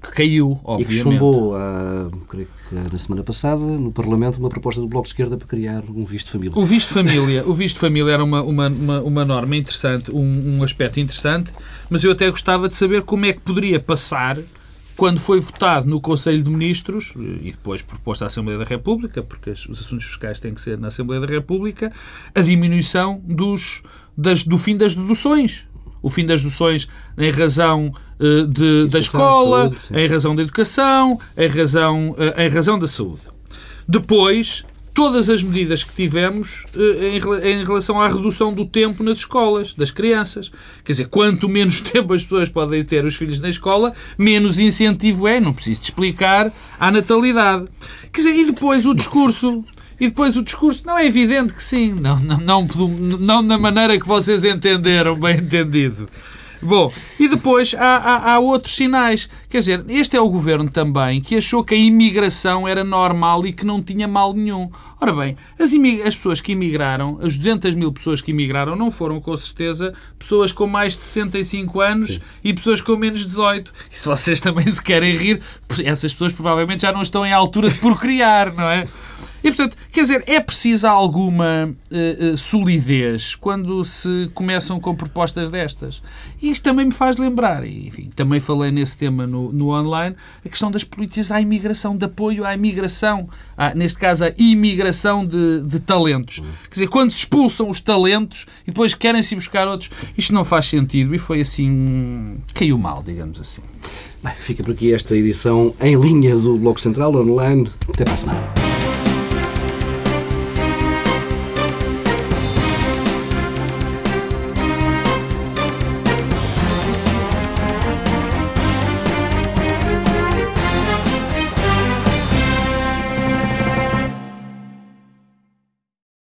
Speaker 3: caiu, obviamente.
Speaker 1: E que chumbou, a, creio que na semana passada, no Parlamento, uma proposta do Bloco de Esquerda para criar um visto família.
Speaker 3: O visto família, o visto família era uma, uma, uma, uma norma interessante, um, um aspecto interessante, mas eu até gostava de saber como é que poderia passar quando foi votado no Conselho de Ministros e depois proposto à Assembleia da República, porque os assuntos fiscais têm que ser na Assembleia da República, a diminuição dos, das, do fim das deduções. O fim das deduções em razão de, da escola, saúde, em razão da educação, em razão, uh, em razão da saúde. Depois, todas as medidas que tivemos eh, em relação à redução do tempo nas escolas, das crianças. Quer dizer, quanto menos tempo as pessoas podem ter os filhos na escola, menos incentivo é, não preciso te explicar, à natalidade. Quer dizer, e depois o discurso. E depois o discurso, não é evidente que sim, não, não, não, não da maneira que vocês entenderam, bem entendido. Bom, e depois há, há, há, outros sinais. Quer dizer, este é o governo também que achou que a imigração era normal e que não tinha mal nenhum. Ora bem, as, as pessoas que imigraram, as 200 mil pessoas que imigraram, não foram com certeza pessoas com mais de 65 anos Sim. e pessoas com menos de 18. E se vocês também se querem rir, essas pessoas provavelmente já não estão em altura de procriar, não é? E, portanto, quer dizer, é preciso alguma uh, solidez quando se começam com propostas destas. E isto também me faz lembrar, e, enfim, também falei nesse tema no, no online, a questão das políticas à imigração, de apoio à imigração, à, neste caso, a imigração de, de talentos. Quer dizer, quando se expulsam os talentos e depois querem-se buscar outros, isto não faz sentido e foi assim, caiu mal, digamos assim.
Speaker 1: Bem, fica por aqui esta edição em linha do Bloco Central online. Até para a semana.